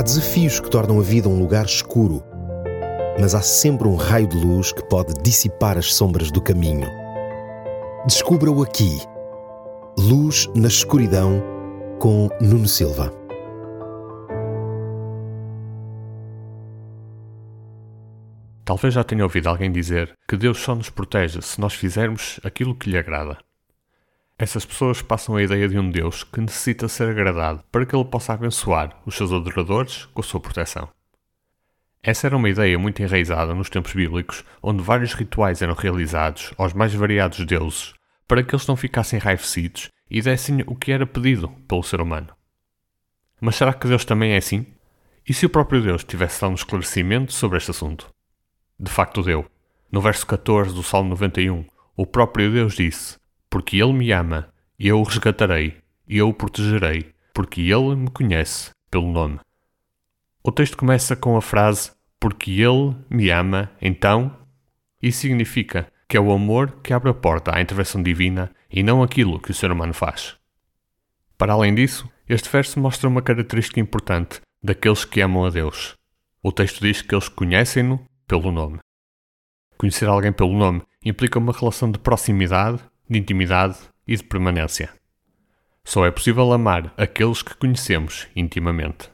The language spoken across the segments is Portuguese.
Há desafios que tornam a vida um lugar escuro, mas há sempre um raio de luz que pode dissipar as sombras do caminho. Descubra-o aqui. Luz na escuridão com Nuno Silva. Talvez já tenha ouvido alguém dizer que Deus só nos protege se nós fizermos aquilo que lhe agrada. Essas pessoas passam a ideia de um Deus que necessita ser agradado para que ele possa abençoar os seus adoradores com a sua proteção. Essa era uma ideia muito enraizada nos tempos bíblicos, onde vários rituais eram realizados aos mais variados deuses para que eles não ficassem enraivecidos e dessem o que era pedido pelo ser humano. Mas será que Deus também é assim? E se o próprio Deus tivesse dado um esclarecimento sobre este assunto? De facto deu. No verso 14 do Salmo 91, o próprio Deus disse: porque Ele me ama, eu o resgatarei, e eu o protegerei, porque Ele me conhece pelo nome. O texto começa com a frase porque Ele me ama, então, e significa que é o amor que abre a porta à intervenção divina e não aquilo que o ser humano faz. Para além disso, este verso mostra uma característica importante daqueles que amam a Deus. O texto diz que eles conhecem-no pelo nome. Conhecer alguém pelo nome implica uma relação de proximidade de intimidade e de permanência. Só é possível amar aqueles que conhecemos intimamente.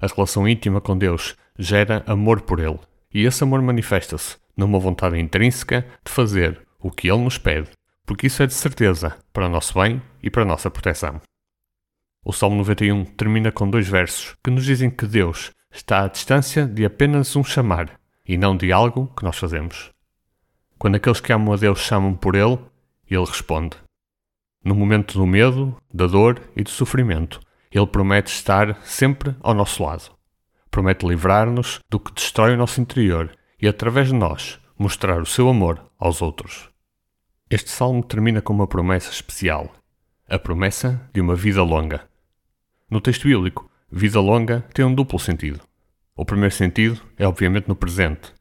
A relação íntima com Deus gera amor por Ele, e esse amor manifesta-se numa vontade intrínseca de fazer o que Ele nos pede, porque isso é de certeza para o nosso bem e para a nossa proteção. O Salmo 91 termina com dois versos que nos dizem que Deus está à distância de apenas um chamar e não de algo que nós fazemos. Quando aqueles que amam a Deus chamam por Ele, ele responde. No momento do medo, da dor e do sofrimento, Ele promete estar sempre ao nosso lado. Promete livrar-nos do que destrói o nosso interior e, através de nós, mostrar o seu amor aos outros. Este salmo termina com uma promessa especial: a promessa de uma vida longa. No texto bíblico, vida longa tem um duplo sentido. O primeiro sentido é, obviamente, no presente.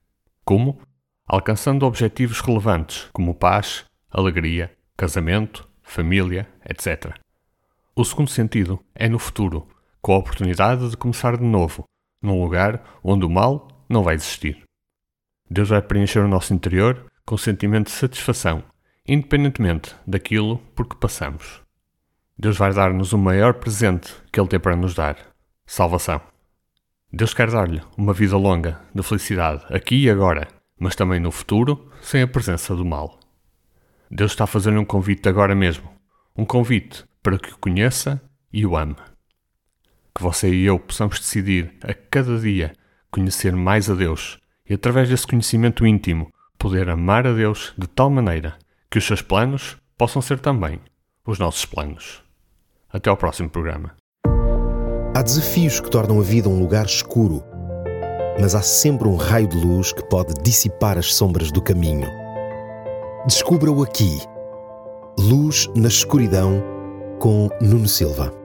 Como? Alcançando objetivos relevantes, como paz, alegria, casamento, família, etc. O segundo sentido é no futuro, com a oportunidade de começar de novo, num lugar onde o mal não vai existir. Deus vai preencher o nosso interior com sentimento de satisfação, independentemente daquilo por que passamos. Deus vai dar-nos o maior presente que Ele tem para nos dar: salvação. Deus quer dar-lhe uma vida longa de felicidade aqui e agora, mas também no futuro, sem a presença do mal. Deus está a fazer um convite agora mesmo. Um convite para que o conheça e o ame. Que você e eu possamos decidir a cada dia conhecer mais a Deus e, através desse conhecimento íntimo, poder amar a Deus de tal maneira que os seus planos possam ser também os nossos planos. Até ao próximo programa. Há desafios que tornam a vida um lugar escuro, mas há sempre um raio de luz que pode dissipar as sombras do caminho. Descubra-o aqui. Luz na escuridão com Nuno Silva.